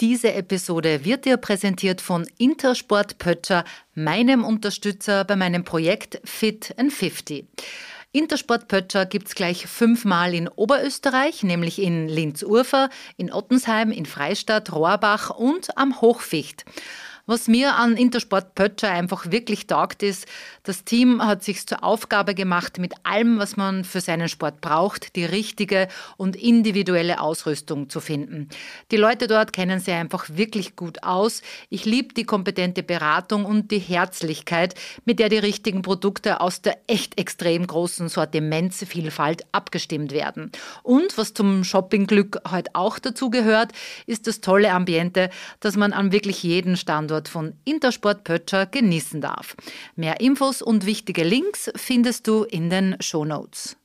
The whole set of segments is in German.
Diese Episode wird dir präsentiert von Intersport Pötscher, meinem Unterstützer bei meinem Projekt Fit and 50. Intersport Pötscher gibt es gleich fünfmal in Oberösterreich, nämlich in Linz-Urfer, in Ottensheim, in Freistadt, Rohrbach und am Hochficht. Was mir an Intersport Pötscher einfach wirklich taugt, ist, das Team hat sich zur Aufgabe gemacht, mit allem, was man für seinen Sport braucht, die richtige und individuelle Ausrüstung zu finden. Die Leute dort kennen sich einfach wirklich gut aus. Ich liebe die kompetente Beratung und die Herzlichkeit, mit der die richtigen Produkte aus der echt extrem großen Sortimentsvielfalt abgestimmt werden. Und was zum Shoppingglück heute auch dazu gehört, ist das tolle Ambiente, das man an wirklich jedem Standort Standort von Intersport Pötscher genießen darf. Mehr Infos und wichtige Links findest du in den Shownotes.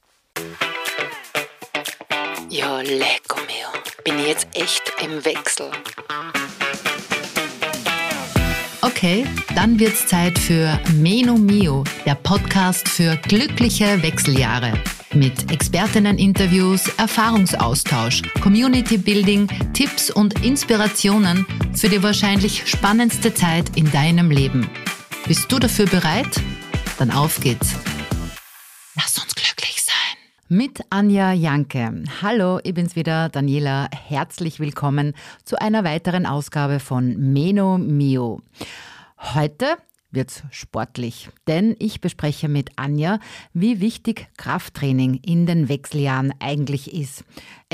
Ja, lecker mir. Bin ich jetzt echt im Wechsel. Okay, dann wird's Zeit für Meno Mio, der Podcast für glückliche Wechseljahre mit Expertinnen-Interviews, Erfahrungsaustausch, Community-Building, Tipps und Inspirationen für die wahrscheinlich spannendste Zeit in deinem Leben. Bist du dafür bereit? Dann auf geht's. Mit Anja Janke. Hallo, ich bin's wieder, Daniela. Herzlich willkommen zu einer weiteren Ausgabe von Meno Mio. Heute wird's sportlich, denn ich bespreche mit Anja, wie wichtig Krafttraining in den Wechseljahren eigentlich ist.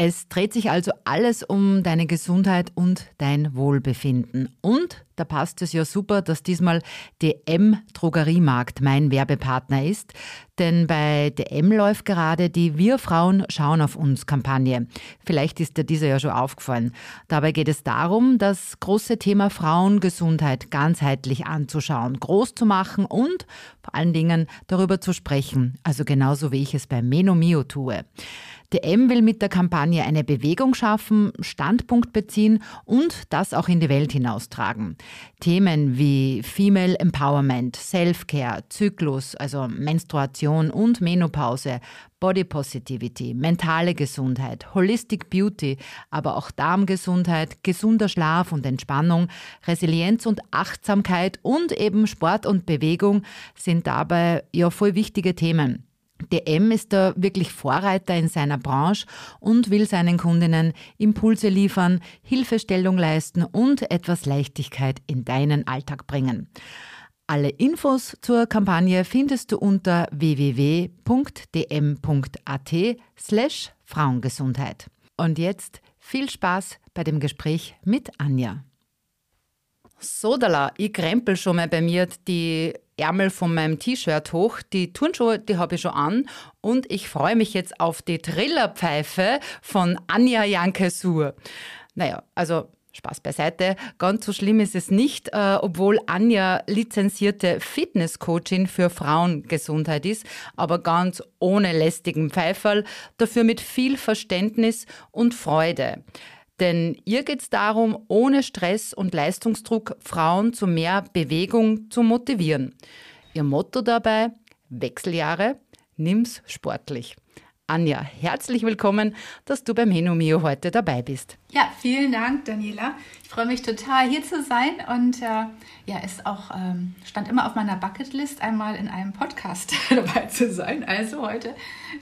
Es dreht sich also alles um deine Gesundheit und dein Wohlbefinden. Und da passt es ja super, dass diesmal DM Drogeriemarkt mein Werbepartner ist. Denn bei DM läuft gerade die Wir Frauen schauen auf uns Kampagne. Vielleicht ist dir dieser ja schon aufgefallen. Dabei geht es darum, das große Thema Frauengesundheit ganzheitlich anzuschauen, groß zu machen und vor allen Dingen darüber zu sprechen. Also genauso wie ich es bei Menomio tue. DM will mit der Kampagne eine Bewegung schaffen, Standpunkt beziehen und das auch in die Welt hinaustragen. Themen wie Female Empowerment, Self-Care, Zyklus, also Menstruation und Menopause, Body Positivity, mentale Gesundheit, Holistic Beauty, aber auch Darmgesundheit, gesunder Schlaf und Entspannung, Resilienz und Achtsamkeit und eben Sport und Bewegung sind dabei ja voll wichtige Themen. DM ist da wirklich Vorreiter in seiner Branche und will seinen Kundinnen Impulse liefern, Hilfestellung leisten und etwas Leichtigkeit in deinen Alltag bringen. Alle Infos zur Kampagne findest du unter www.dm.at slash Frauengesundheit. Und jetzt viel Spaß bei dem Gespräch mit Anja. Sodala, ich krempel schon mal bei mir die Ärmel von meinem T-Shirt hoch. Die Turnschuhe, die habe ich schon an. Und ich freue mich jetzt auf die Trillerpfeife von Anja Janke-Sur. Naja, also Spaß beiseite. Ganz so schlimm ist es nicht, äh, obwohl Anja lizenzierte Fitnesscoachin für Frauengesundheit ist, aber ganz ohne lästigen Pfeiferl, dafür mit viel Verständnis und Freude. Denn ihr geht es darum, ohne Stress und Leistungsdruck Frauen zu mehr Bewegung zu motivieren. Ihr Motto dabei, Wechseljahre, nimm's sportlich. Anja, herzlich willkommen, dass du beim Henomio heute dabei bist. Ja, vielen Dank, Daniela. Ich freue mich total, hier zu sein und äh, ja, ist auch ähm, stand immer auf meiner Bucketlist, einmal in einem Podcast dabei zu sein. Also heute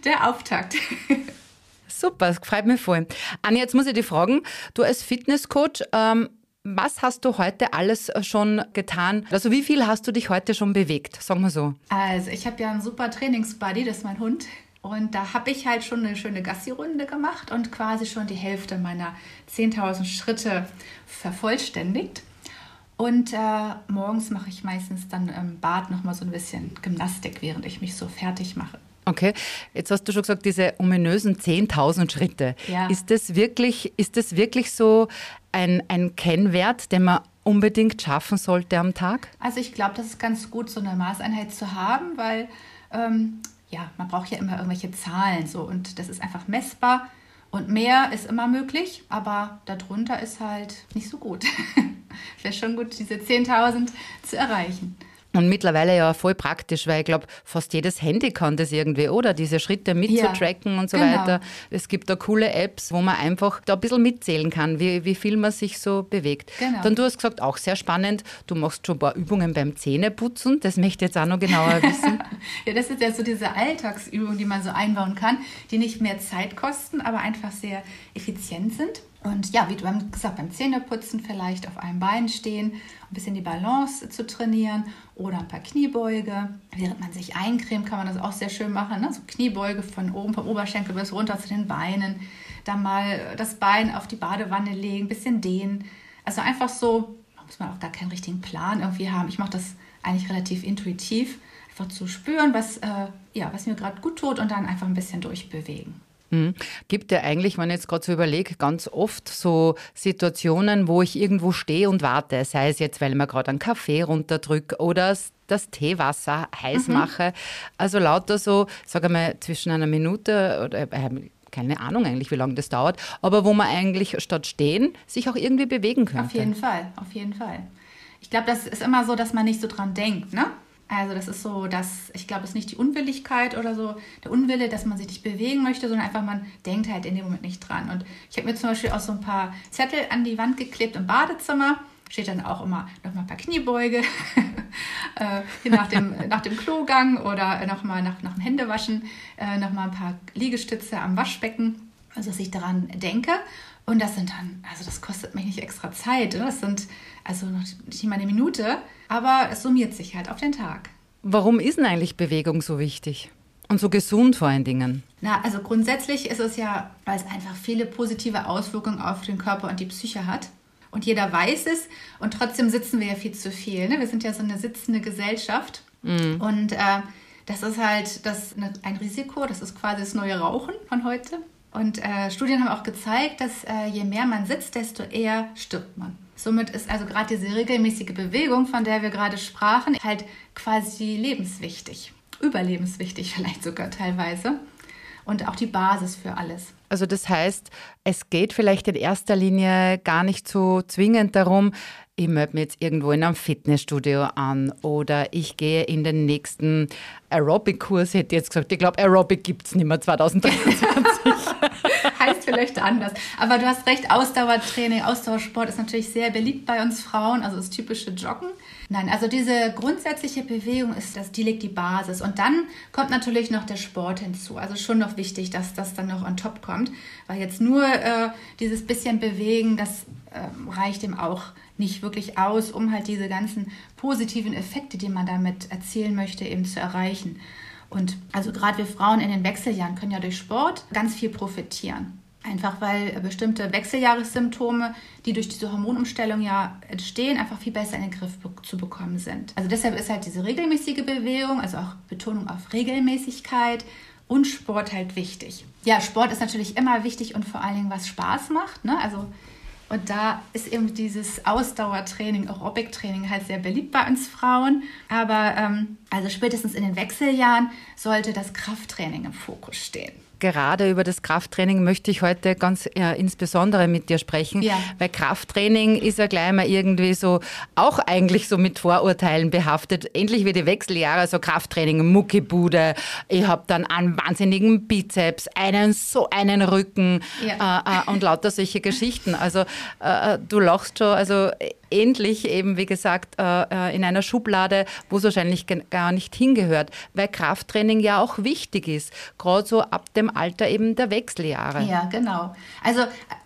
der Auftakt. Super, das freut mich voll. Anja, jetzt muss ich dich fragen, du als Fitnesscoach, ähm, was hast du heute alles schon getan? Also wie viel hast du dich heute schon bewegt? Sagen wir so. Also ich habe ja einen super Trainingsbuddy, das ist mein Hund. Und da habe ich halt schon eine schöne Gassi-Runde gemacht und quasi schon die Hälfte meiner 10.000 Schritte vervollständigt. Und äh, morgens mache ich meistens dann im Bad nochmal so ein bisschen Gymnastik, während ich mich so fertig mache. Okay, jetzt hast du schon gesagt, diese ominösen 10.000 Schritte. Ja. Ist, das wirklich, ist das wirklich so ein, ein Kennwert, den man unbedingt schaffen sollte am Tag? Also ich glaube, das ist ganz gut, so eine Maßeinheit zu haben, weil ähm, ja, man braucht ja immer irgendwelche Zahlen so und das ist einfach messbar. Und mehr ist immer möglich, aber darunter ist halt nicht so gut. Wäre schon gut, diese 10.000 zu erreichen. Und mittlerweile ja voll praktisch, weil ich glaube, fast jedes Handy kann das irgendwie, oder? Diese Schritte mitzutracken ja, und so genau. weiter. Es gibt da coole Apps, wo man einfach da ein bisschen mitzählen kann, wie, wie viel man sich so bewegt. Genau. Dann du hast gesagt, auch sehr spannend, du machst schon ein paar Übungen beim Zähneputzen. Das möchte ich jetzt auch noch genauer wissen. ja, das ist ja so diese Alltagsübung, die man so einbauen kann, die nicht mehr Zeit kosten, aber einfach sehr effizient sind. Und ja, wie du gesagt, beim Zähneputzen vielleicht auf einem Bein stehen, ein bisschen die Balance zu trainieren oder ein paar Kniebeuge. Während man sich eincremt, kann man das auch sehr schön machen. Ne? So Kniebeuge von oben, vom Oberschenkel bis runter zu den Beinen. Dann mal das Bein auf die Badewanne legen, ein bisschen dehnen. Also einfach so, da muss man auch gar keinen richtigen Plan irgendwie haben. Ich mache das eigentlich relativ intuitiv. Einfach zu spüren, was, äh, ja, was mir gerade gut tut und dann einfach ein bisschen durchbewegen. Mhm. Gibt ja eigentlich, wenn ich jetzt gerade so überlege, ganz oft so Situationen, wo ich irgendwo stehe und warte, sei es jetzt, weil man gerade einen Kaffee runterdrücke oder das Teewasser heiß mhm. mache. Also lauter so, sage mal, zwischen einer Minute oder äh, keine Ahnung eigentlich, wie lange das dauert, aber wo man eigentlich statt stehen sich auch irgendwie bewegen könnte. Auf jeden Fall, auf jeden Fall. Ich glaube, das ist immer so, dass man nicht so dran denkt, ne? Also das ist so, dass ich glaube, es ist nicht die Unwilligkeit oder so, der Unwille, dass man sich nicht bewegen möchte, sondern einfach man denkt halt in dem Moment nicht dran. Und ich habe mir zum Beispiel auch so ein paar Zettel an die Wand geklebt im Badezimmer. Steht dann auch immer nochmal ein paar Kniebeuge äh, nach, dem, nach dem Klogang oder nochmal nach, nach dem Händewaschen, äh, nochmal ein paar Liegestütze am Waschbecken, also dass ich daran denke. Und das sind dann, also das kostet mich nicht extra Zeit. Ne? Das sind also noch nicht mal eine Minute, aber es summiert sich halt auf den Tag. Warum ist denn eigentlich Bewegung so wichtig? Und so gesund vor allen Dingen? Na, also grundsätzlich ist es ja, weil es einfach viele positive Auswirkungen auf den Körper und die Psyche hat. Und jeder weiß es. Und trotzdem sitzen wir ja viel zu viel. Ne? Wir sind ja so eine sitzende Gesellschaft. Mm. Und äh, das ist halt das, ein Risiko. Das ist quasi das neue Rauchen von heute. Und äh, Studien haben auch gezeigt, dass äh, je mehr man sitzt, desto eher stirbt man. Somit ist also gerade diese regelmäßige Bewegung, von der wir gerade sprachen, halt quasi lebenswichtig. Überlebenswichtig vielleicht sogar teilweise. Und auch die Basis für alles. Also das heißt, es geht vielleicht in erster Linie gar nicht so zwingend darum, ich melde mich jetzt irgendwo in einem Fitnessstudio an oder ich gehe in den nächsten Aerobic-Kurs, hätte ich jetzt gesagt. Ich glaube, Aerobic gibt es nicht mehr 2023. vielleicht anders. Aber du hast recht, Ausdauertraining, Ausdauersport ist natürlich sehr beliebt bei uns Frauen, also das typische Joggen. Nein, also diese grundsätzliche Bewegung ist, das, die legt die Basis. Und dann kommt natürlich noch der Sport hinzu. Also schon noch wichtig, dass das dann noch on top kommt. Weil jetzt nur äh, dieses bisschen Bewegen, das äh, reicht ihm auch nicht wirklich aus, um halt diese ganzen positiven Effekte, die man damit erzielen möchte, eben zu erreichen. Und also gerade wir Frauen in den Wechseljahren können ja durch Sport ganz viel profitieren. Einfach weil bestimmte Wechseljahressymptome, die durch diese Hormonumstellung ja entstehen, einfach viel besser in den Griff zu bekommen sind. Also deshalb ist halt diese regelmäßige Bewegung, also auch Betonung auf Regelmäßigkeit und Sport halt wichtig. Ja, Sport ist natürlich immer wichtig und vor allen Dingen, was Spaß macht. Ne? Also und da ist eben dieses Ausdauertraining, Aerobic-Training halt sehr beliebt bei uns Frauen. Aber ähm, also spätestens in den Wechseljahren sollte das Krafttraining im Fokus stehen gerade über das Krafttraining möchte ich heute ganz äh, insbesondere mit dir sprechen, ja. weil Krafttraining ist ja gleich mal irgendwie so, auch eigentlich so mit Vorurteilen behaftet. Endlich wie die Wechseljahre, so Krafttraining, Muckibude, ich habe dann einen wahnsinnigen Bizeps, einen so einen Rücken ja. äh, äh, und lauter solche Geschichten. Also äh, äh du lachst schon, also endlich eben, wie gesagt, äh, äh, in einer Schublade, wo es wahrscheinlich gar nicht hingehört, weil Krafttraining ja auch wichtig ist, gerade so ab dem Alter eben der Wechseljahre. Ja, genau. Also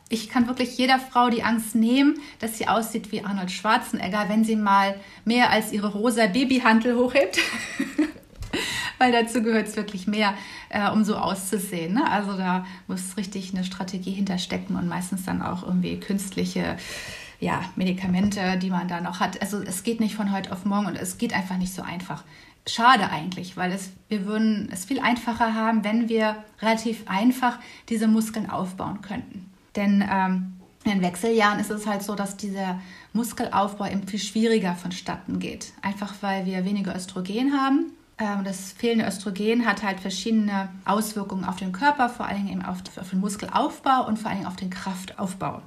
ich kann wirklich jeder Frau die Angst nehmen, dass sie aussieht wie Arnold Schwarzenegger, wenn sie mal mehr als ihre rosa Babyhantel hochhebt. Weil dazu gehört es wirklich mehr, äh, um so auszusehen. Ne? Also da muss richtig eine Strategie hinterstecken und meistens dann auch irgendwie künstliche ja, Medikamente, die man da noch hat. Also es geht nicht von heute auf morgen und es geht einfach nicht so einfach. Schade eigentlich, weil es, wir würden es viel einfacher haben, wenn wir relativ einfach diese Muskeln aufbauen könnten. Denn ähm, in Wechseljahren ist es halt so, dass dieser Muskelaufbau eben viel schwieriger vonstatten geht. Einfach weil wir weniger Östrogen haben. Ähm, das fehlende Östrogen hat halt verschiedene Auswirkungen auf den Körper, vor Dingen eben auf, den Muskelaufbau und vor Dingen auf den Kraftaufbau.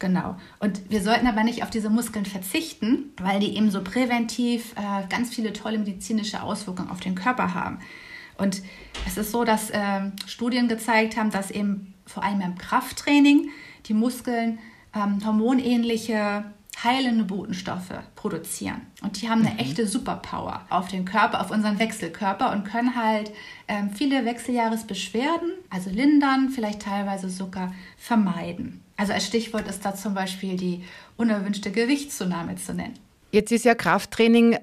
Genau. Und wir sollten aber nicht auf diese Muskeln verzichten, weil die eben so präventiv äh, ganz viele tolle medizinische Auswirkungen auf den Körper haben. Und es ist so, dass äh, Studien gezeigt haben, dass eben vor allem im Krafttraining die Muskeln ähm, hormonähnliche heilende Botenstoffe produzieren. Und die haben eine mhm. echte Superpower auf den Körper, auf unseren Wechselkörper und können halt ähm, viele Wechseljahresbeschwerden, also lindern, vielleicht teilweise sogar vermeiden. Also als Stichwort ist da zum Beispiel die unerwünschte Gewichtszunahme zu nennen. Jetzt ist ja Krafttraining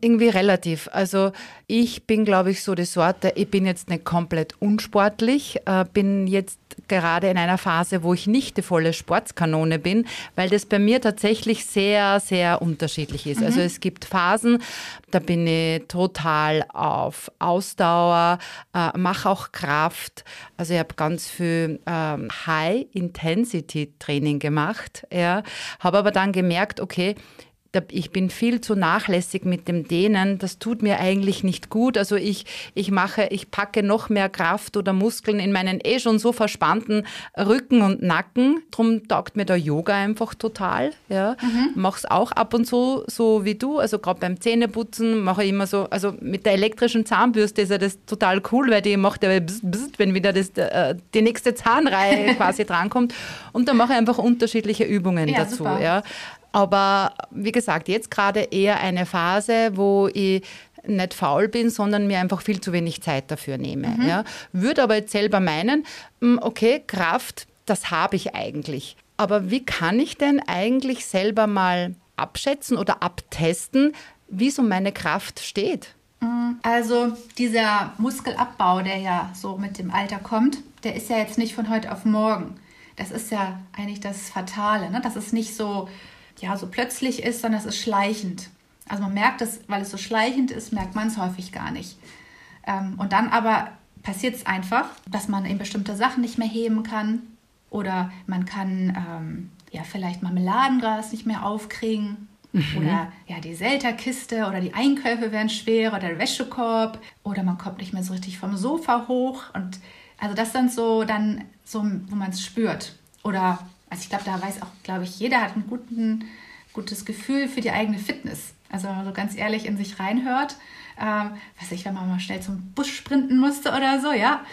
irgendwie relativ. Also ich bin, glaube ich, so die Sorte, ich bin jetzt nicht komplett unsportlich, äh, bin jetzt gerade in einer Phase, wo ich nicht die volle Sportskanone bin, weil das bei mir tatsächlich sehr, sehr unterschiedlich ist. Also mhm. Also es gibt Phasen, da bin ich total auf Ausdauer, äh, mache auch Kraft. Also ich habe ganz viel ähm, High-Intensity-Training gemacht, ja, habe aber dann gemerkt, okay, ich bin viel zu nachlässig mit dem Dehnen. Das tut mir eigentlich nicht gut. Also ich, ich mache, ich packe noch mehr Kraft oder Muskeln in meinen eh schon so verspannten Rücken und Nacken. Drum taugt mir der Yoga einfach total. Ja. Mhm. Mach's auch ab und zu so wie du. Also gerade beim Zähneputzen mache ich immer so, also mit der elektrischen Zahnbürste ist ja das total cool, weil die macht ja bzz, bzz, wenn wieder das, äh, die nächste Zahnreihe quasi drankommt. Und dann mache ich einfach unterschiedliche Übungen ja, dazu. Ja. Aber wie gesagt, jetzt gerade eher eine Phase, wo ich nicht faul bin, sondern mir einfach viel zu wenig Zeit dafür nehme. Mhm. Ja. Würde aber jetzt selber meinen, hm, okay, Kraft, das habe ich eigentlich. Aber wie kann ich denn eigentlich selber mal abschätzen oder abtesten, wie so meine Kraft steht? Mhm. Also dieser Muskelabbau, der ja so mit dem Alter kommt, der ist ja jetzt nicht von heute auf morgen. Das ist ja eigentlich das Fatale, ne? dass es nicht so ja, so plötzlich ist, sondern es ist schleichend. Also man merkt es, weil es so schleichend ist, merkt man es häufig gar nicht. Ähm, und dann aber passiert es einfach, dass man eben bestimmte Sachen nicht mehr heben kann oder man kann ähm, ja vielleicht Marmeladengras nicht mehr aufkriegen mhm. oder ja die Selterkiste oder die Einkäufe werden schwer oder der Wäschekorb oder man kommt nicht mehr so richtig vom Sofa hoch und also das sind so dann so, wo man es spürt oder also ich glaube, da weiß auch, glaube ich, jeder hat ein guten, gutes Gefühl für die eigene Fitness. Also wenn man so ganz ehrlich in sich reinhört, ähm, weiß ich, wenn man mal schnell zum Bus sprinten musste oder so, ja.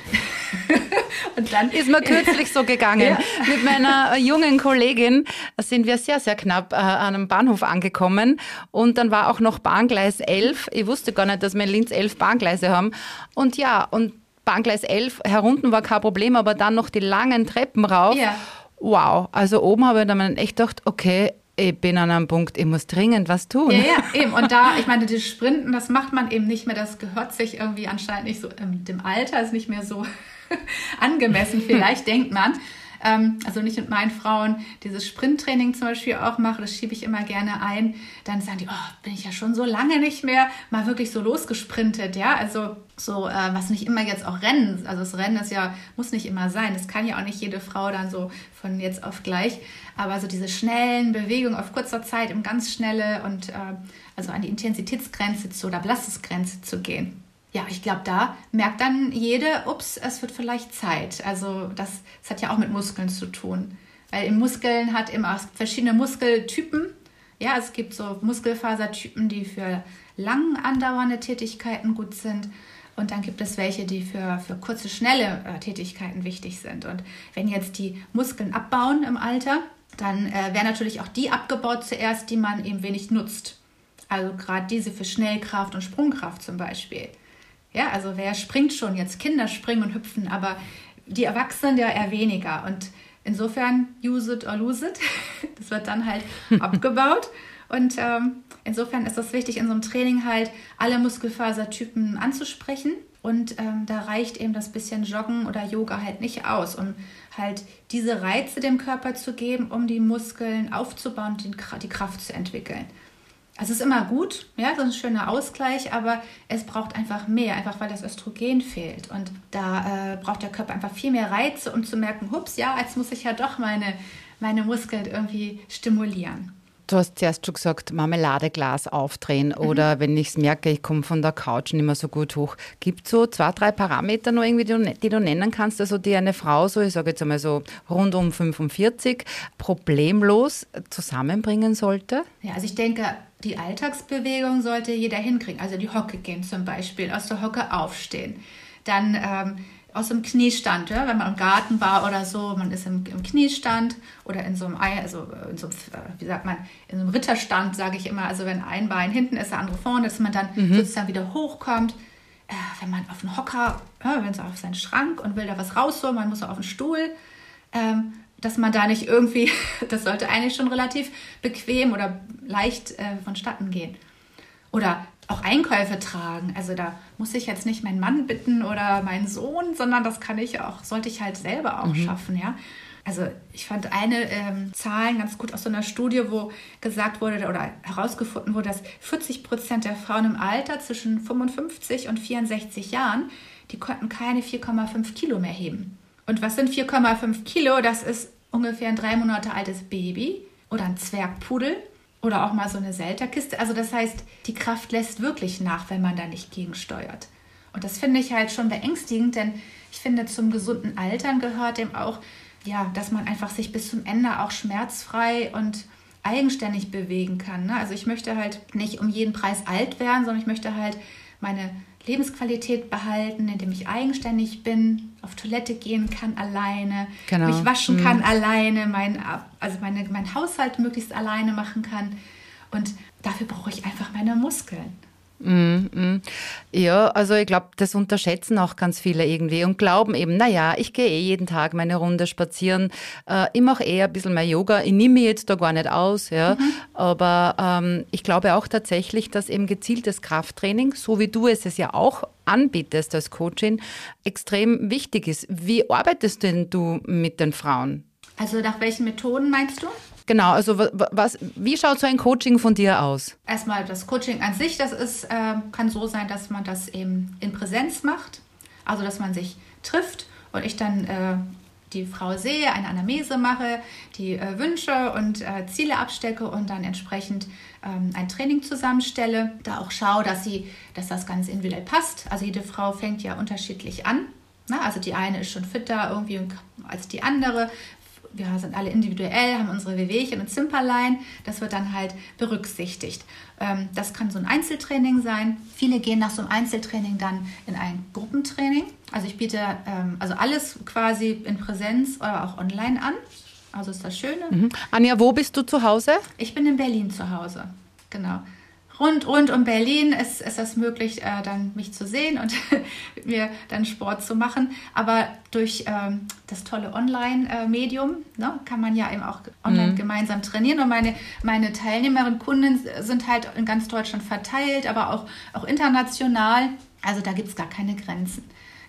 und dann ist mir kürzlich so gegangen. Ja. Mit meiner jungen Kollegin sind wir sehr, sehr knapp äh, an einem Bahnhof angekommen und dann war auch noch Bahngleis 11. Ich wusste gar nicht, dass wir in Linz 11 Bahngleise haben. Und ja, und Bahngleis 11 herunten war kein Problem, aber dann noch die langen Treppen rauf. Ja wow. Also oben habe ich dann echt gedacht, okay, ich bin an einem Punkt, ich muss dringend was tun. Ja, ja, eben. Und da, ich meine, das Sprinten, das macht man eben nicht mehr, das gehört sich irgendwie anscheinend nicht so, ähm, dem Alter ist nicht mehr so angemessen, vielleicht denkt man ähm, also nicht mit meinen Frauen dieses Sprinttraining zum Beispiel auch mache, das schiebe ich immer gerne ein, dann sagen die, oh, bin ich ja schon so lange nicht mehr mal wirklich so losgesprintet, ja, also so, äh, was nicht immer jetzt auch Rennen, also das Rennen ist ja, muss nicht immer sein, das kann ja auch nicht jede Frau dann so von jetzt auf gleich, aber so diese schnellen Bewegungen auf kurzer Zeit im ganz schnelle und äh, also an die Intensitätsgrenze zu oder Belastungsgrenze zu gehen ja, ich glaube, da merkt dann jede, ups, es wird vielleicht Zeit. Also das, das hat ja auch mit Muskeln zu tun. Weil im Muskeln hat immer verschiedene Muskeltypen. Ja, es gibt so Muskelfasertypen, die für lang andauernde Tätigkeiten gut sind. Und dann gibt es welche, die für, für kurze, schnelle äh, Tätigkeiten wichtig sind. Und wenn jetzt die Muskeln abbauen im Alter, dann äh, werden natürlich auch die abgebaut zuerst, die man eben wenig nutzt. Also gerade diese für Schnellkraft und Sprungkraft zum Beispiel. Ja, also wer springt schon jetzt? Kinder springen und hüpfen, aber die Erwachsenen ja eher weniger. Und insofern, use it or lose it. Das wird dann halt abgebaut. Und ähm, insofern ist es wichtig, in so einem Training halt alle Muskelfasertypen anzusprechen. Und ähm, da reicht eben das bisschen Joggen oder Yoga halt nicht aus, um halt diese Reize dem Körper zu geben, um die Muskeln aufzubauen und die Kraft zu entwickeln. Es ist immer gut, ja, so ein schöner Ausgleich, aber es braucht einfach mehr, einfach weil das Östrogen fehlt. Und da äh, braucht der Körper einfach viel mehr Reize, um zu merken, hups, ja, jetzt muss ich ja doch meine, meine Muskeln irgendwie stimulieren. Du hast zuerst schon gesagt, Marmeladeglas aufdrehen mhm. oder wenn ich es merke, ich komme von der Couch nicht mehr so gut hoch. Gibt es so zwei, drei Parameter noch irgendwie, die du, die du nennen kannst, also die eine Frau so, ich sage jetzt einmal so rund um 45, problemlos zusammenbringen sollte? Ja, also ich denke, die Alltagsbewegung sollte jeder hinkriegen. Also die Hocke gehen zum Beispiel, aus der Hocke aufstehen. Dann ähm, aus dem Kniestand, ja, wenn man im Garten war oder so, man ist im, im Kniestand oder in so einem Ei, also äh, in so einem, äh, wie sagt man, in so einem Ritterstand, sage ich immer, also wenn ein Bein hinten ist, der andere vorne, dass man dann mhm. sozusagen wieder hochkommt. Äh, wenn man auf den Hocker, ja, wenn so auf seinen Schrank und will da was rausholen, man muss auf den Stuhl, ähm, dass man da nicht irgendwie, das sollte eigentlich schon relativ bequem oder leicht äh, vonstatten gehen. Oder auch Einkäufe tragen. Also da muss ich jetzt nicht meinen Mann bitten oder meinen Sohn, sondern das kann ich auch, sollte ich halt selber auch mhm. schaffen, ja. Also ich fand eine ähm, Zahlen ganz gut aus so einer Studie, wo gesagt wurde oder herausgefunden wurde, dass 40 Prozent der Frauen im Alter zwischen 55 und 64 Jahren, die konnten keine 4,5 Kilo mehr heben. Und was sind 4,5 Kilo? Das ist ungefähr ein drei Monate altes Baby oder ein Zwergpudel oder auch mal so eine Selterkiste. Also das heißt, die Kraft lässt wirklich nach, wenn man da nicht gegensteuert. Und das finde ich halt schon beängstigend, denn ich finde, zum gesunden Altern gehört dem auch, ja, dass man einfach sich bis zum Ende auch schmerzfrei und eigenständig bewegen kann. Ne? Also ich möchte halt nicht um jeden Preis alt werden, sondern ich möchte halt meine Lebensqualität behalten, indem ich eigenständig bin, auf Toilette gehen kann alleine, genau. mich waschen mhm. kann alleine, mein, also meine, mein Haushalt möglichst alleine machen kann. Und dafür brauche ich einfach meine Muskeln. Mm, mm. Ja, also ich glaube, das unterschätzen auch ganz viele irgendwie und glauben eben, naja, ich gehe eh jeden Tag meine Runde spazieren, äh, ich mache eher ein bisschen mehr Yoga, ich nehme mich jetzt da gar nicht aus, ja, mhm. aber ähm, ich glaube auch tatsächlich, dass eben gezieltes Krafttraining, so wie du es es ja auch anbietest als Coachin, extrem wichtig ist. Wie arbeitest denn du mit den Frauen? Also nach welchen Methoden meinst du? Genau, also was, wie schaut so ein Coaching von dir aus? Erstmal das Coaching an sich, das ist, äh, kann so sein, dass man das eben in Präsenz macht, also dass man sich trifft und ich dann äh, die Frau sehe, eine Anamnese mache, die äh, Wünsche und äh, Ziele abstecke und dann entsprechend ähm, ein Training zusammenstelle. Da auch schaue, dass, sie, dass das ganz individuell passt. Also jede Frau fängt ja unterschiedlich an. Na, also die eine ist schon fitter irgendwie als die andere, wir sind alle individuell, haben unsere Wehwehchen und Zimperlein. Das wird dann halt berücksichtigt. Ähm, das kann so ein Einzeltraining sein. Viele gehen nach so einem Einzeltraining dann in ein Gruppentraining. Also ich biete ähm, also alles quasi in Präsenz oder auch online an. Also ist das Schöne. Mhm. Anja, wo bist du zu Hause? Ich bin in Berlin zu Hause. Genau rund, rund um Berlin ist, ist es möglich, äh, dann mich zu sehen und mir dann Sport zu machen. Aber durch ähm, das tolle Online-Medium ne, kann man ja eben auch online mhm. gemeinsam trainieren. Und meine, meine Teilnehmerinnen, Kunden sind halt in ganz Deutschland verteilt, aber auch, auch international. Also da gibt es gar keine Grenzen.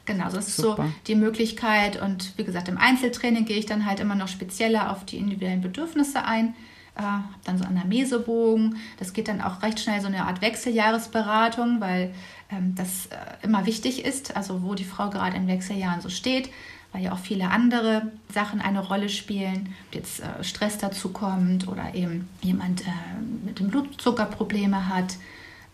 Genau, das ist Super. so die Möglichkeit. Und wie gesagt, im Einzeltraining gehe ich dann halt immer noch spezieller auf die individuellen Bedürfnisse ein äh, habe dann so Anamnesebogen. Das geht dann auch recht schnell so eine Art Wechseljahresberatung, weil ähm, das äh, immer wichtig ist, also wo die Frau gerade in Wechseljahren so steht, weil ja auch viele andere Sachen eine Rolle spielen, ob jetzt äh, Stress dazu kommt oder eben jemand äh, mit dem Blutzucker Probleme hat.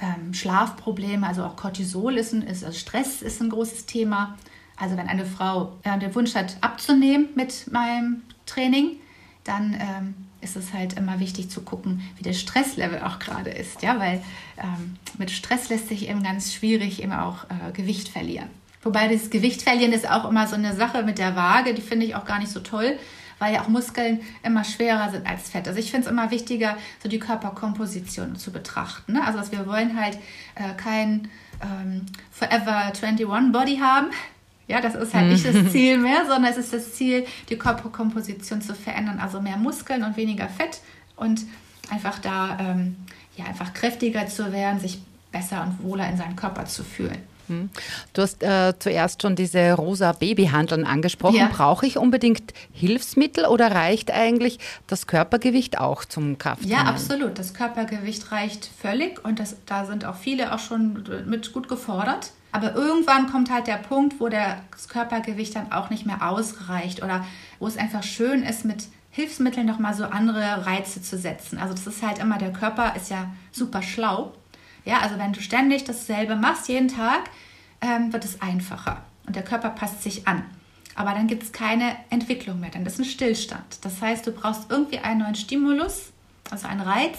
Ähm, Schlafprobleme, also auch Cortisol ist ein, ist, also Stress ist ein großes Thema. Also wenn eine Frau äh, den Wunsch hat, abzunehmen mit meinem Training, dann ähm, ist es halt immer wichtig zu gucken, wie der Stresslevel auch gerade ist, ja, weil ähm, mit Stress lässt sich eben ganz schwierig eben auch äh, Gewicht verlieren. Wobei das Gewicht verlieren ist auch immer so eine Sache mit der Waage, die finde ich auch gar nicht so toll, weil ja auch Muskeln immer schwerer sind als Fett. Also ich finde es immer wichtiger, so die Körperkomposition zu betrachten. Ne? Also wir wollen halt äh, kein ähm, Forever 21 Body haben, ja, das ist halt nicht das mhm. Ziel mehr, sondern es ist das Ziel, die Körperkomposition zu verändern. Also mehr Muskeln und weniger Fett und einfach da ähm, ja, einfach kräftiger zu werden, sich besser und wohler in seinem Körper zu fühlen. Mhm. Du hast äh, zuerst schon diese rosa Babyhandeln angesprochen. Ja. Brauche ich unbedingt Hilfsmittel oder reicht eigentlich das Körpergewicht auch zum Kraft? Ja, absolut. Das Körpergewicht reicht völlig und das, da sind auch viele auch schon mit gut gefordert. Aber irgendwann kommt halt der Punkt, wo das Körpergewicht dann auch nicht mehr ausreicht oder wo es einfach schön ist, mit Hilfsmitteln nochmal so andere Reize zu setzen. Also das ist halt immer, der Körper ist ja super schlau. Ja, also wenn du ständig dasselbe machst, jeden Tag, ähm, wird es einfacher. Und der Körper passt sich an. Aber dann gibt es keine Entwicklung mehr, dann ist ein Stillstand. Das heißt, du brauchst irgendwie einen neuen Stimulus, also einen Reiz,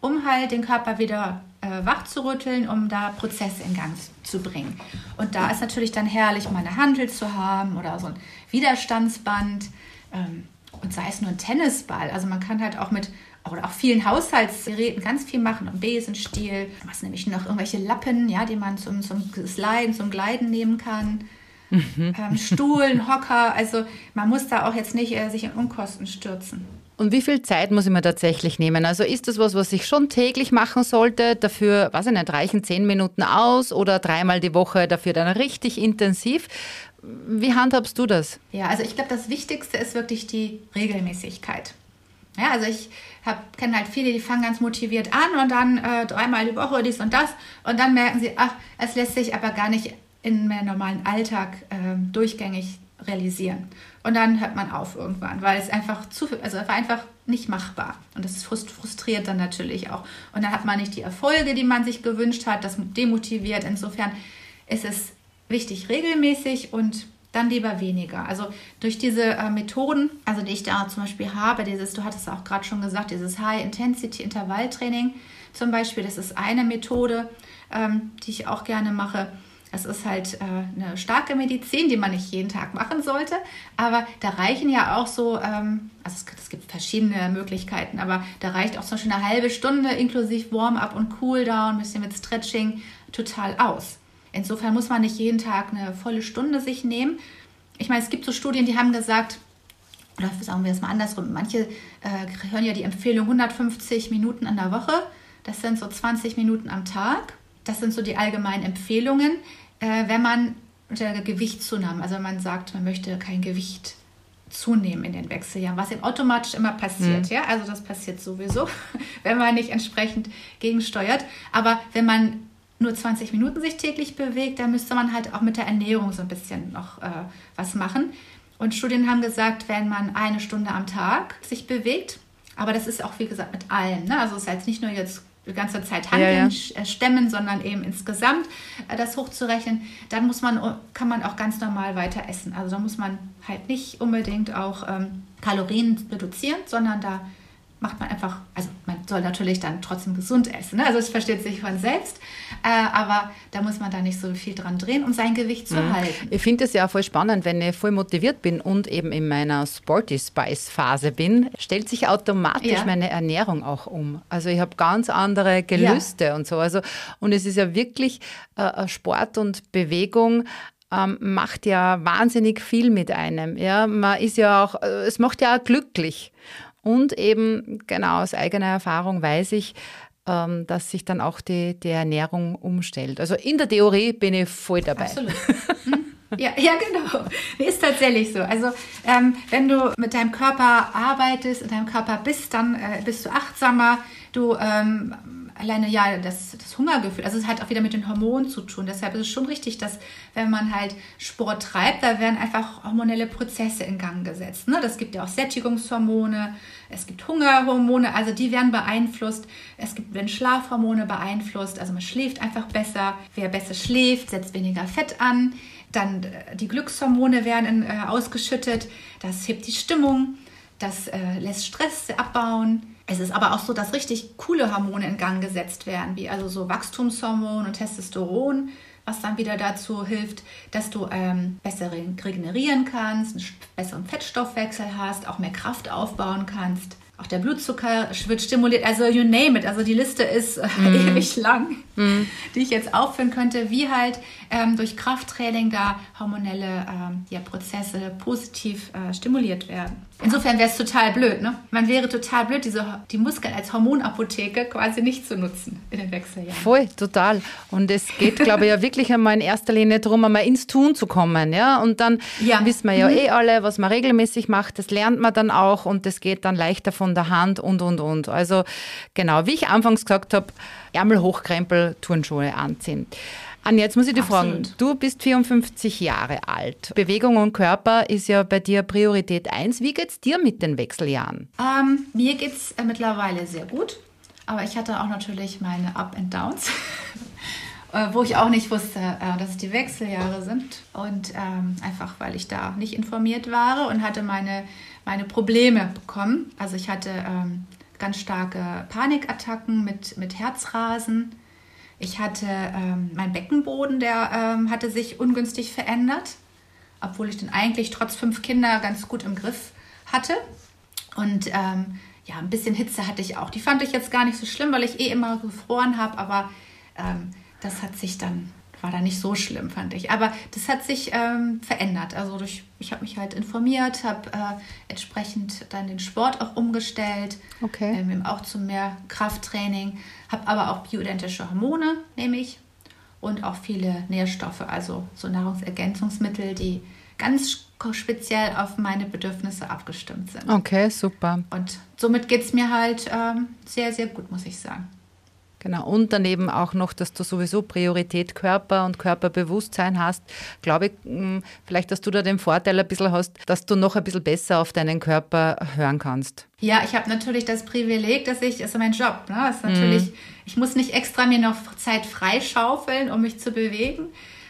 um halt den Körper wieder äh, wach zu rütteln, um da Prozesse in Gang zu bringen. Und da ist natürlich dann herrlich, mal eine Handel zu haben oder so ein Widerstandsband. Ähm, und sei es nur ein Tennisball. Also man kann halt auch mit oder auch vielen Haushaltsgeräten ganz viel machen. Und Besenstiel, was nämlich noch irgendwelche Lappen, ja, die man zum, zum Sliden, zum Gleiten nehmen kann. Mhm. Ähm, Stuhl, Hocker. Also man muss da auch jetzt nicht äh, sich in Unkosten stürzen. Und wie viel Zeit muss ich mir tatsächlich nehmen? Also ist das was, was ich schon täglich machen sollte? Dafür, weiß ich nicht, reichen zehn Minuten aus oder dreimal die Woche dafür dann richtig intensiv? Wie handhabst du das? Ja, also ich glaube, das Wichtigste ist wirklich die Regelmäßigkeit. Ja, also ich kenne halt viele, die fangen ganz motiviert an und dann äh, dreimal die Woche dies und das und dann merken sie, ach, es lässt sich aber gar nicht in meinem normalen Alltag äh, durchgängig realisieren. Und dann hört man auf irgendwann, weil es einfach zu viel, also einfach nicht machbar. Und das frustriert dann natürlich auch. Und dann hat man nicht die Erfolge, die man sich gewünscht hat, das demotiviert. Insofern ist es wichtig regelmäßig und dann lieber weniger. Also durch diese äh, Methoden, also die ich da zum Beispiel habe, dieses, du hattest auch gerade schon gesagt, dieses High-Intensity-Intervalltraining zum Beispiel, das ist eine Methode, ähm, die ich auch gerne mache. Es ist halt äh, eine starke Medizin, die man nicht jeden Tag machen sollte, aber da reichen ja auch so, ähm, also es, es, gibt verschiedene Möglichkeiten, aber da reicht auch zum Beispiel eine halbe Stunde inklusive Warm-up und Cool-down, ein bisschen mit Stretching total aus. Insofern muss man nicht jeden Tag eine volle Stunde sich nehmen. Ich meine, es gibt so Studien, die haben gesagt, oder sagen wir es mal andersrum, manche äh, hören ja die Empfehlung 150 Minuten in der Woche. Das sind so 20 Minuten am Tag. Das sind so die allgemeinen Empfehlungen, äh, wenn man unter Gewichtszunahme, also wenn man sagt, man möchte kein Gewicht zunehmen in den Wechseljahren, was eben automatisch immer passiert. Mhm. Ja, also das passiert sowieso, wenn man nicht entsprechend gegensteuert. Aber wenn man nur 20 Minuten sich täglich bewegt, dann müsste man halt auch mit der Ernährung so ein bisschen noch äh, was machen. Und Studien haben gesagt, wenn man eine Stunde am Tag sich bewegt, aber das ist auch wie gesagt mit allem, ne? also es ist jetzt nicht nur jetzt die ganze Zeit handeln, ja, ja. Äh, stemmen, sondern eben insgesamt äh, das hochzurechnen, dann muss man, kann man auch ganz normal weiter essen. Also da muss man halt nicht unbedingt auch ähm, Kalorien reduzieren, sondern da macht man einfach, also man soll natürlich dann trotzdem gesund essen, ne? also es versteht sich von selbst, äh, aber da muss man da nicht so viel dran drehen, um sein Gewicht zu mhm. halten. Ich finde es ja voll spannend, wenn ich voll motiviert bin und eben in meiner Sporty Spice Phase bin, stellt sich automatisch ja. meine Ernährung auch um. Also ich habe ganz andere Gelüste ja. und so. Also und es ist ja wirklich äh, Sport und Bewegung ähm, macht ja wahnsinnig viel mit einem. Ja, man ist ja auch, äh, es macht ja auch glücklich. Und eben, genau aus eigener Erfahrung weiß ich, ähm, dass sich dann auch die, die Ernährung umstellt. Also in der Theorie bin ich voll dabei. Absolut. Hm? Ja, ja, genau. Ist tatsächlich so. Also ähm, wenn du mit deinem Körper arbeitest, in deinem Körper bist, dann äh, bist du achtsamer. Du ähm, alleine ja das, das Hungergefühl, also es hat auch wieder mit den Hormonen zu tun. Deshalb ist es schon richtig, dass wenn man halt Sport treibt, da werden einfach hormonelle Prozesse in Gang gesetzt. Ne? Das gibt ja auch Sättigungshormone, es gibt Hungerhormone, also die werden beeinflusst. Es gibt, wenn Schlafhormone beeinflusst, also man schläft einfach besser. Wer besser schläft, setzt weniger Fett an. Dann äh, die Glückshormone werden in, äh, ausgeschüttet. Das hebt die Stimmung. Das äh, lässt Stress abbauen. Es ist aber auch so, dass richtig coole Hormone in Gang gesetzt werden, wie also so Wachstumshormon und Testosteron, was dann wieder dazu hilft, dass du ähm, besser regenerieren kannst, einen besseren Fettstoffwechsel hast, auch mehr Kraft aufbauen kannst. Auch der Blutzucker wird stimuliert, also you name it. Also die Liste ist mm. ewig lang, mm. die ich jetzt aufführen könnte, wie halt ähm, durch Krafttraining da hormonelle ähm, ja, Prozesse positiv äh, stimuliert werden. Insofern wäre es total blöd, ne? Man wäre total blöd, diese, die Muskeln als Hormonapotheke quasi nicht zu nutzen in den Wechseljahren. Voll, total. Und es geht, glaube ich, ja wirklich einmal in erster Linie darum, einmal ins Tun zu kommen, ja? Und dann ja. wissen wir ja mhm. eh alle, was man regelmäßig macht, das lernt man dann auch und das geht dann leichter von der Hand und, und, und. Also genau, wie ich anfangs gesagt habe, Ärmel hochkrempel, Turnschuhe anziehen. Anja, jetzt muss ich dich fragen, du bist 54 Jahre alt. Bewegung und Körper ist ja bei dir Priorität 1. Wie geht es dir mit den Wechseljahren? Ähm, mir geht es äh, mittlerweile sehr gut, aber ich hatte auch natürlich meine Up and Downs. Äh, wo ich auch nicht wusste, äh, dass es die Wechseljahre sind. Und ähm, einfach, weil ich da nicht informiert war und hatte meine, meine Probleme bekommen. Also ich hatte ähm, ganz starke Panikattacken mit, mit Herzrasen. Ich hatte ähm, mein Beckenboden, der ähm, hatte sich ungünstig verändert, obwohl ich den eigentlich trotz fünf Kinder ganz gut im Griff hatte. Und ähm, ja, ein bisschen Hitze hatte ich auch. Die fand ich jetzt gar nicht so schlimm, weil ich eh immer gefroren habe, aber ähm, das hat sich dann, war da nicht so schlimm, fand ich. Aber das hat sich ähm, verändert. Also durch, ich habe mich halt informiert, habe äh, entsprechend dann den Sport auch umgestellt, okay. ähm, auch zu mehr Krafttraining, habe aber auch bioidentische Hormone, nehme ich, und auch viele Nährstoffe, also so Nahrungsergänzungsmittel, die ganz speziell auf meine Bedürfnisse abgestimmt sind. Okay, super. Und somit geht es mir halt ähm, sehr, sehr gut, muss ich sagen. Genau, und daneben auch noch, dass du sowieso Priorität Körper und Körperbewusstsein hast. Glaube ich, hm, vielleicht, dass du da den Vorteil ein bisschen hast, dass du noch ein bisschen besser auf deinen Körper hören kannst. Ja, ich habe natürlich das Privileg, dass ich, das ist mein Job, ne? Das ist natürlich, mhm. ich muss nicht extra mir noch Zeit freischaufeln, um mich zu bewegen.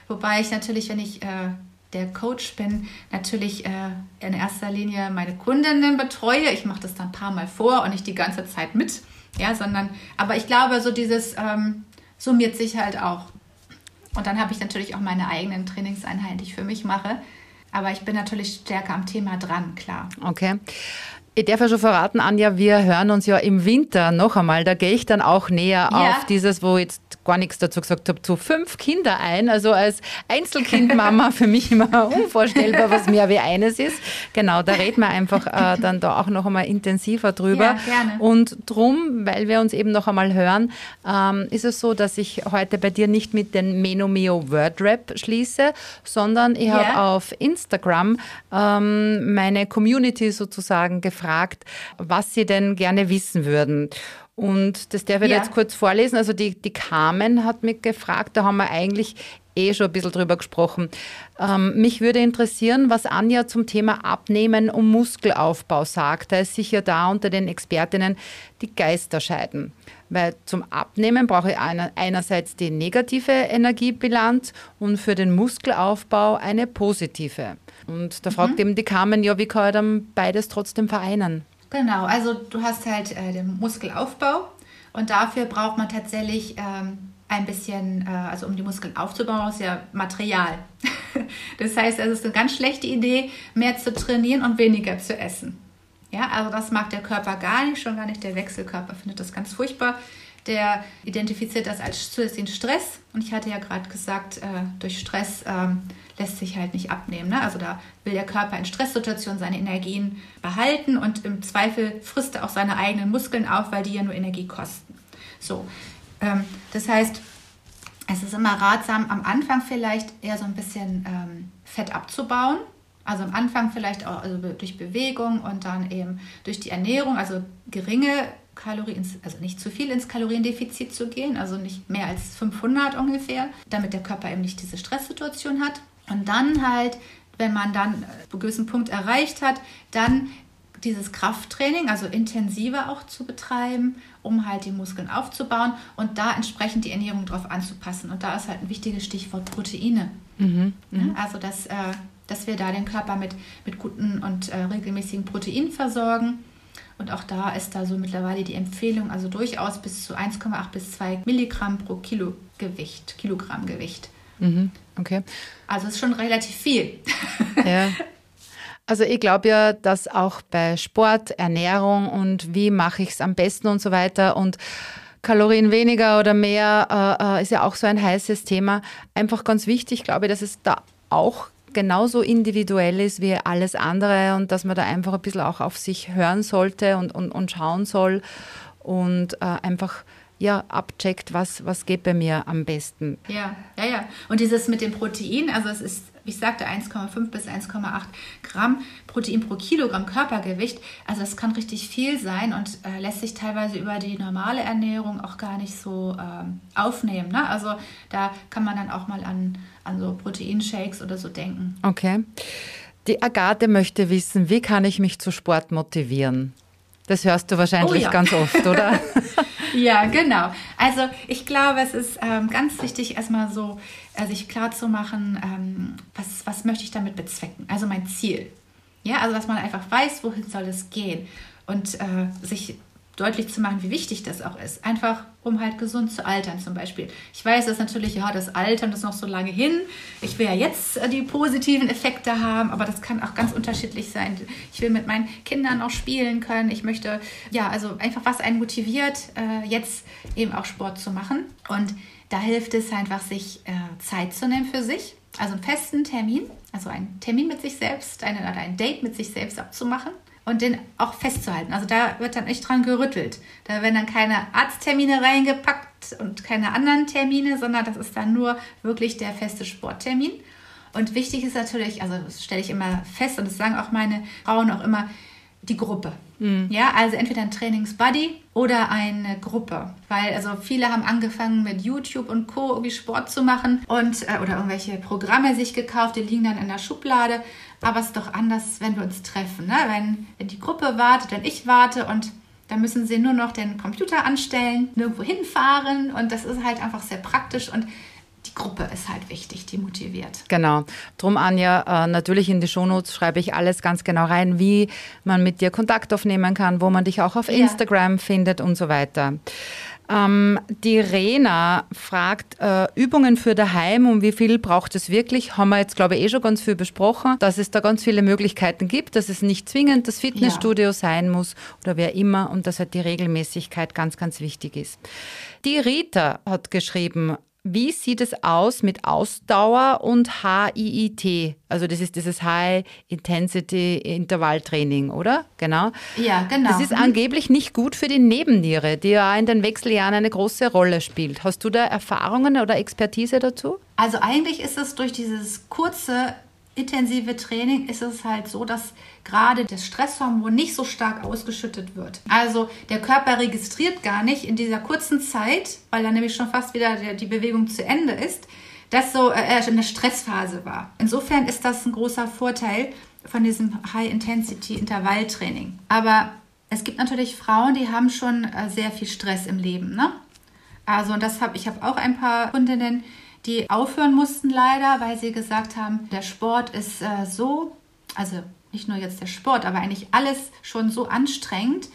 Wobei ich natürlich, wenn ich äh, der Coach bin, natürlich äh, in erster Linie meine Kundinnen betreue. Ich mache das dann ein paar Mal vor und nicht die ganze Zeit mit. Ja, sondern, aber ich glaube, so dieses ähm, summiert sich halt auch. Und dann habe ich natürlich auch meine eigenen Trainingseinheiten, die ich für mich mache. Aber ich bin natürlich stärker am Thema dran, klar. Okay. Ich darf ja schon verraten, Anja, wir hören uns ja im Winter noch einmal. Da gehe ich dann auch näher ja. auf dieses, wo jetzt gar nichts dazu gesagt habe, zu fünf Kinder ein. Also als Einzelkindmama für mich immer unvorstellbar, was mehr wie eines ist. Genau, da reden wir einfach äh, dann da auch noch einmal intensiver drüber. Ja, gerne. Und drum, weil wir uns eben noch einmal hören, ähm, ist es so, dass ich heute bei dir nicht mit den Menomeo Wordrap schließe, sondern ich ja. habe auf Instagram ähm, meine Community sozusagen gefragt, was sie denn gerne wissen würden. Und das darf ich ja. jetzt kurz vorlesen. Also die, die Carmen hat mich gefragt, da haben wir eigentlich eh schon ein bisschen drüber gesprochen. Ähm, mich würde interessieren, was Anja zum Thema Abnehmen und Muskelaufbau sagt. Da ist sicher da unter den Expertinnen die Geister scheiden. Weil zum Abnehmen brauche ich einer, einerseits die negative Energiebilanz und für den Muskelaufbau eine positive. Und da fragt mhm. eben die Carmen, ja, wie kann ich dann beides trotzdem vereinen? Genau, also du hast halt äh, den Muskelaufbau und dafür braucht man tatsächlich ähm, ein bisschen, äh, also um die Muskeln aufzubauen, ist ja Material. das heißt, es ist eine ganz schlechte Idee, mehr zu trainieren und weniger zu essen. Ja, also das mag der Körper gar nicht, schon gar nicht der Wechselkörper findet das ganz furchtbar. Der identifiziert das als zusätzlichen Stress. Und ich hatte ja gerade gesagt, äh, durch Stress ähm, lässt sich halt nicht abnehmen. Ne? Also da will der Körper in Stresssituationen seine Energien behalten und im Zweifel frisst er auch seine eigenen Muskeln auf, weil die ja nur Energie kosten. So, ähm, das heißt, es ist immer ratsam, am Anfang vielleicht eher so ein bisschen ähm, Fett abzubauen. Also am Anfang vielleicht auch also durch Bewegung und dann eben durch die Ernährung, also geringe Kalorien, also nicht zu viel ins Kaloriendefizit zu gehen, also nicht mehr als 500 ungefähr, damit der Körper eben nicht diese Stresssituation hat. Und dann halt, wenn man dann einen gewissen Punkt erreicht hat, dann dieses Krafttraining, also intensiver auch zu betreiben, um halt die Muskeln aufzubauen und da entsprechend die Ernährung drauf anzupassen. Und da ist halt ein wichtiges Stichwort Proteine. Mhm, mhm. also, dass, äh, dass wir da den Körper mit, mit guten und äh, regelmäßigen Proteinen versorgen. Und auch da ist da so mittlerweile die Empfehlung, also durchaus bis zu 1,8 bis 2 Milligramm pro Kilo Gewicht, Kilogramm Gewicht. Mhm, okay. Also ist schon relativ viel. Ja. Also ich glaube ja, dass auch bei Sport, Ernährung und wie mache ich es am besten und so weiter und Kalorien weniger oder mehr äh, äh, ist ja auch so ein heißes Thema. Einfach ganz wichtig, glaube ich, dass es da auch genauso individuell ist wie alles andere und dass man da einfach ein bisschen auch auf sich hören sollte und, und, und schauen soll und äh, einfach ja, abcheckt, was, was geht bei mir am besten. Ja, ja, ja. Und dieses mit dem Protein, also es ist ich sagte 1,5 bis 1,8 Gramm Protein pro Kilogramm Körpergewicht. Also das kann richtig viel sein und äh, lässt sich teilweise über die normale Ernährung auch gar nicht so ähm, aufnehmen. Ne? Also da kann man dann auch mal an, an so Proteinshakes oder so denken. Okay. Die Agathe möchte wissen, wie kann ich mich zu Sport motivieren? Das hörst du wahrscheinlich oh ja. ganz oft, oder? ja, genau. Also ich glaube, es ist ähm, ganz wichtig, erstmal so äh, sich klar zu machen, ähm, was, was möchte ich damit bezwecken? Also mein Ziel. Ja, also dass man einfach weiß, wohin soll es gehen und äh, sich deutlich zu machen, wie wichtig das auch ist. Einfach, um halt gesund zu altern zum Beispiel. Ich weiß, dass natürlich, ja, das Altern ist noch so lange hin. Ich will ja jetzt äh, die positiven Effekte haben, aber das kann auch ganz unterschiedlich sein. Ich will mit meinen Kindern noch spielen können. Ich möchte, ja, also einfach, was einen motiviert, äh, jetzt eben auch Sport zu machen. Und da hilft es einfach, sich äh, Zeit zu nehmen für sich. Also einen festen Termin, also einen Termin mit sich selbst, eine, oder ein Date mit sich selbst abzumachen und den auch festzuhalten. Also da wird dann nicht dran gerüttelt. Da werden dann keine Arzttermine reingepackt und keine anderen Termine, sondern das ist dann nur wirklich der feste Sporttermin. Und wichtig ist natürlich, also das stelle ich immer fest und das sagen auch meine Frauen auch immer, die Gruppe. Mhm. Ja, also entweder ein Trainingsbuddy oder eine Gruppe. Weil also viele haben angefangen mit YouTube und Co. irgendwie Sport zu machen und äh, oder irgendwelche Programme sich gekauft, die liegen dann in der Schublade. Aber es ist doch anders, wenn wir uns treffen. Ne? Wenn, wenn die Gruppe wartet, wenn ich warte und dann müssen sie nur noch den Computer anstellen, nirgendwo hinfahren und das ist halt einfach sehr praktisch und die Gruppe ist halt wichtig, die motiviert. Genau. Drum, Anja, äh, natürlich in die Shownotes schreibe ich alles ganz genau rein, wie man mit dir Kontakt aufnehmen kann, wo man dich auch auf Instagram ja. findet und so weiter. Ähm, die Rena fragt, äh, Übungen für daheim, um wie viel braucht es wirklich? Haben wir jetzt, glaube ich, eh schon ganz viel besprochen, dass es da ganz viele Möglichkeiten gibt, dass es nicht zwingend das Fitnessstudio ja. sein muss oder wer immer und dass halt die Regelmäßigkeit ganz, ganz wichtig ist. Die Rita hat geschrieben, wie sieht es aus mit Ausdauer und HIIT? Also das ist dieses High Intensity Intervalltraining, oder? Genau. Ja, genau. Das ist angeblich nicht gut für die Nebenniere, die ja in den Wechseljahren eine große Rolle spielt. Hast du da Erfahrungen oder Expertise dazu? Also eigentlich ist es durch dieses kurze intensive Training ist es halt so, dass gerade das Stresshormon nicht so stark ausgeschüttet wird. Also der Körper registriert gar nicht in dieser kurzen Zeit, weil dann nämlich schon fast wieder die Bewegung zu Ende ist, dass so äh, in der Stressphase war. Insofern ist das ein großer Vorteil von diesem High-Intensity-Intervalltraining. Aber es gibt natürlich Frauen, die haben schon äh, sehr viel Stress im Leben. Ne? Also und das habe ich habe auch ein paar Kundinnen, die aufhören mussten leider, weil sie gesagt haben, der Sport ist äh, so, also nicht nur jetzt der Sport, aber eigentlich alles schon so anstrengend,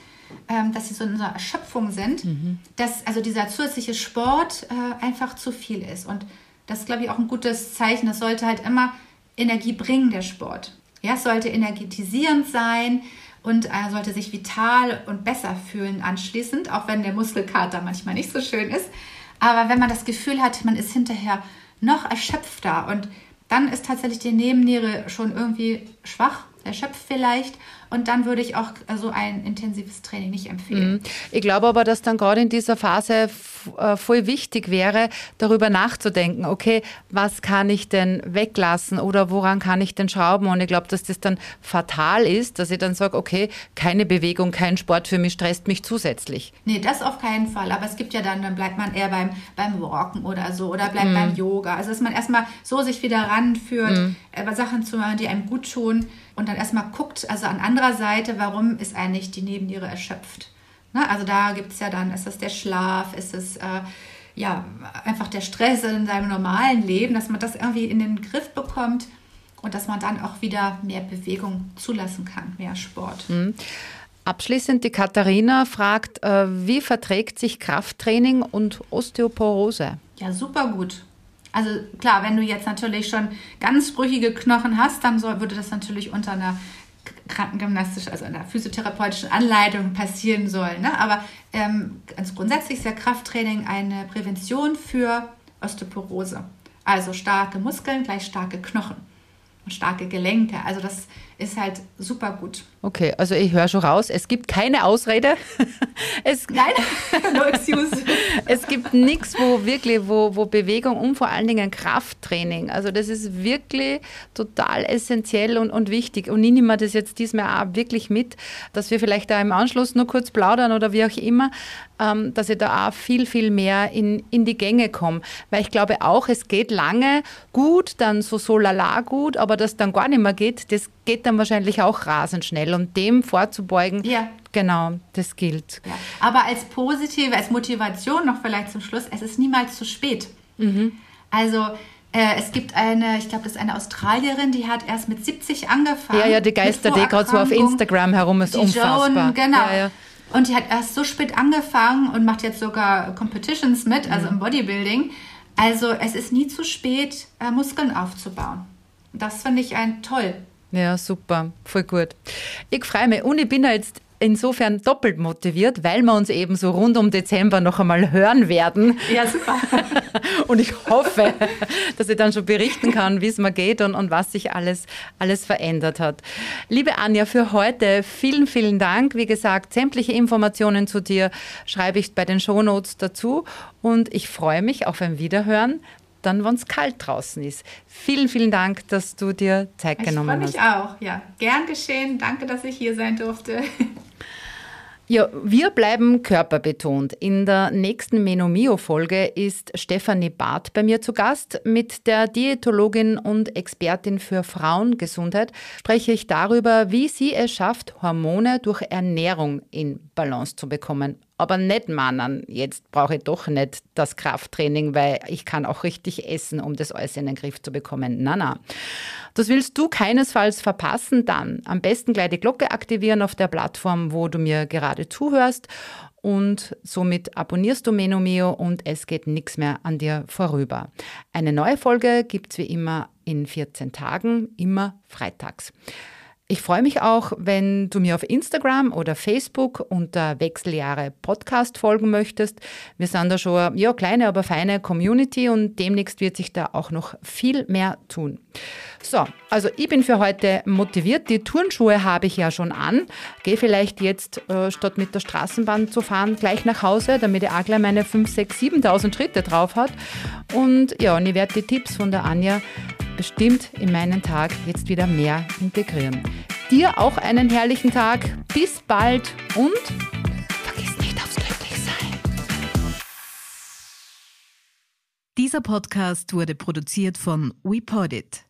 ähm, dass sie so in einer Erschöpfung sind, mhm. dass also dieser zusätzliche Sport äh, einfach zu viel ist. Und das ist, glaube ich, auch ein gutes Zeichen. Das sollte halt immer Energie bringen, der Sport. Ja, es sollte energetisierend sein und er sollte sich vital und besser fühlen anschließend, auch wenn der Muskelkater manchmal nicht so schön ist. Aber wenn man das Gefühl hat, man ist hinterher noch erschöpfter und dann ist tatsächlich die Nebenniere schon irgendwie schwach, erschöpft vielleicht und dann würde ich auch so ein intensives Training nicht empfehlen. Mhm. Ich glaube aber, dass dann gerade in dieser Phase äh, voll wichtig wäre, darüber nachzudenken, okay, was kann ich denn weglassen oder woran kann ich denn schrauben? Und ich glaube, dass das dann fatal ist, dass ich dann sage, okay, keine Bewegung, kein Sport für mich stresst mich zusätzlich. Nee, das auf keinen Fall. Aber es gibt ja dann, dann bleibt man eher beim, beim Walken oder so oder bleibt mm. beim Yoga. Also dass man erstmal so sich wieder ranführt, mm. Sachen zu machen, die einem gut tun und dann erstmal guckt, also an anderer Seite, warum ist eigentlich die Nebenniere erschöpft? Ne? Also da gibt es ja dann, ist es der Schlaf, ist es äh, ja einfach der Stress in seinem normalen Leben, dass man das irgendwie in den Griff bekommt und dass man dann auch wieder mehr Bewegung zulassen kann, mehr Sport. Mhm. Abschließend die Katharina fragt, äh, wie verträgt sich Krafttraining und Osteoporose? Ja, super gut. Also klar, wenn du jetzt natürlich schon ganz brüchige Knochen hast, dann soll, würde das natürlich unter einer krankengymnastischen, also einer physiotherapeutischen Anleitung passieren sollen. Ne? Aber ähm, ganz grundsätzlich ist ja Krafttraining eine Prävention für Osteoporose. Also starke Muskeln gleich starke Knochen und starke Gelenke. Also das ist halt super gut. Okay, also ich höre schon raus, es gibt keine Ausrede. es, Nein, no excuse. es gibt nichts, wo wirklich, wo, wo Bewegung und vor allen Dingen Krafttraining, also das ist wirklich total essentiell und, und wichtig. Und ich nehme das jetzt diesmal auch wirklich mit, dass wir vielleicht da im Anschluss nur kurz plaudern oder wie auch immer, ähm, dass ich da auch viel, viel mehr in, in die Gänge komme. Weil ich glaube auch, es geht lange gut, dann so so lala gut, aber dass dann gar nicht mehr geht, das geht dann wahrscheinlich auch rasend schnell. Und dem vorzubeugen, ja. genau, das gilt. Ja. Aber als positive, als Motivation noch vielleicht zum Schluss, es ist niemals zu spät. Mhm. Also äh, es gibt eine, ich glaube, das ist eine Australierin, die hat erst mit 70 angefangen. Ja, ja, die Geister, die gerade so auf Instagram herum ist, die unfassbar. Joan, genau. Ja, ja. Und die hat erst so spät angefangen und macht jetzt sogar Competitions mit, also mhm. im Bodybuilding. Also es ist nie zu spät, äh, Muskeln aufzubauen. Das finde ich ein toll. Ja, super, voll gut. Ich freue mich und ich bin jetzt insofern doppelt motiviert, weil wir uns eben so rund um Dezember noch einmal hören werden. Ja, super. und ich hoffe, dass ich dann schon berichten kann, wie es mir geht und, und was sich alles, alles verändert hat. Liebe Anja, für heute vielen, vielen Dank. Wie gesagt, sämtliche Informationen zu dir schreibe ich bei den Shownotes dazu und ich freue mich auf ein Wiederhören dann, wenn es kalt draußen ist. Vielen, vielen Dank, dass du dir Zeit ich genommen hast. Ich freue mich auch, ja. Gern geschehen. Danke, dass ich hier sein durfte. Ja, wir bleiben körperbetont. In der nächsten Menomio-Folge ist Stefanie Barth bei mir zu Gast. Mit der Diätologin und Expertin für Frauengesundheit spreche ich darüber, wie sie es schafft, Hormone durch Ernährung in Balance zu bekommen aber nicht meinen, jetzt brauche ich doch nicht das Krafttraining, weil ich kann auch richtig essen, um das alles in den Griff zu bekommen. Na, na. Das willst du keinesfalls verpassen, dann am besten gleich die Glocke aktivieren auf der Plattform, wo du mir gerade zuhörst und somit abonnierst du Menomio und es geht nichts mehr an dir vorüber. Eine neue Folge gibt es wie immer in 14 Tagen, immer freitags. Ich freue mich auch, wenn du mir auf Instagram oder Facebook unter Wechseljahre Podcast folgen möchtest. Wir sind da schon ja, kleine, aber feine Community und demnächst wird sich da auch noch viel mehr tun. So, also ich bin für heute motiviert. Die Turnschuhe habe ich ja schon an. Gehe vielleicht jetzt, äh, statt mit der Straßenbahn zu fahren, gleich nach Hause, damit ich auch gleich meine 5, 6, 7.000 Schritte drauf hat. Und ja, und ich werde die Tipps von der Anja bestimmt in meinen Tag jetzt wieder mehr integrieren. Dir auch einen herrlichen Tag. Bis bald und vergiss nicht aufs Glücklichsein. Dieser Podcast wurde produziert von WePodit.